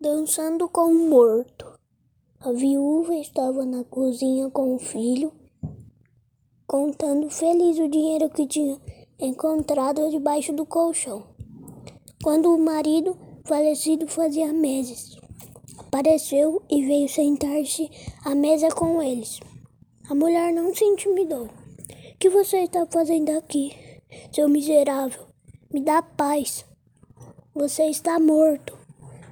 dançando com o morto. A viúva estava na cozinha com o filho, contando feliz o dinheiro que tinha encontrado debaixo do colchão. Quando o marido falecido fazia meses, apareceu e veio sentar-se à mesa com eles. A mulher não se intimidou. O que você está fazendo aqui, seu miserável? Me dá paz. Você está morto.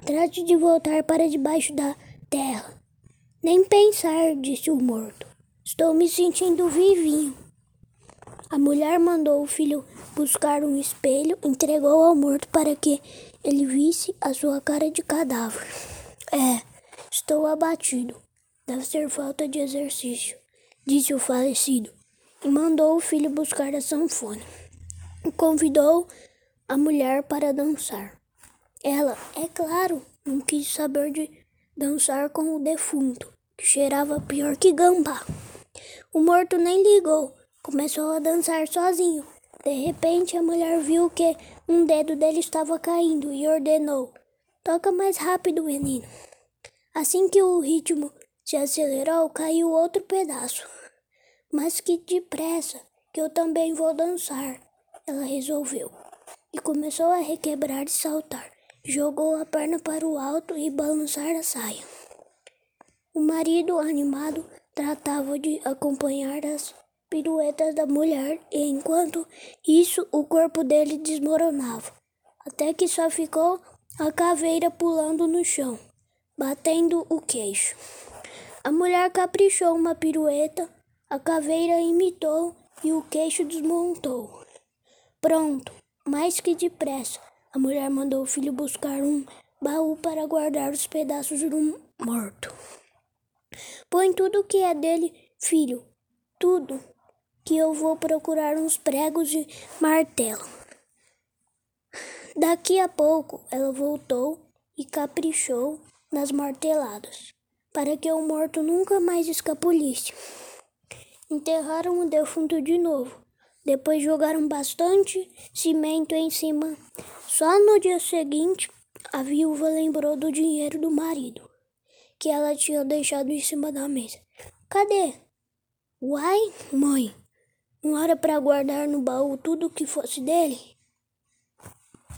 Trate de voltar para debaixo da terra. Nem pensar, disse o morto. Estou me sentindo vivinho. A mulher mandou o filho buscar um espelho, entregou ao morto para que ele visse a sua cara de cadáver. É, estou abatido. Deve ser falta de exercício, disse o falecido, e mandou o filho buscar a sanfona. Convidou a mulher para dançar. Ela, é claro, não quis saber de dançar com o defunto, que cheirava pior que gambá. O morto nem ligou, começou a dançar sozinho. De repente, a mulher viu que um dedo dele estava caindo e ordenou: Toca mais rápido, menino. Assim que o ritmo se acelerou, caiu outro pedaço. Mas que depressa, que eu também vou dançar, ela resolveu. E começou a requebrar e saltar. Jogou a perna para o alto e balançar a saia. O marido, animado, tratava de acompanhar as piruetas da mulher e, enquanto isso, o corpo dele desmoronava, até que só ficou a caveira pulando no chão, batendo o queixo. A mulher caprichou uma pirueta, a caveira imitou e o queixo desmontou. Pronto, mais que depressa, a mulher mandou o filho buscar um baú para guardar os pedaços do morto. Põe tudo que é dele, filho, tudo, que eu vou procurar uns pregos e martelo. Daqui a pouco ela voltou e caprichou nas marteladas, para que o morto nunca mais escapulisse. Enterraram o defunto de novo. Depois jogaram bastante cimento em cima só no dia seguinte, a viúva lembrou do dinheiro do marido, que ela tinha deixado em cima da mesa. Cadê? Uai, mãe, não era para guardar no baú tudo que fosse dele?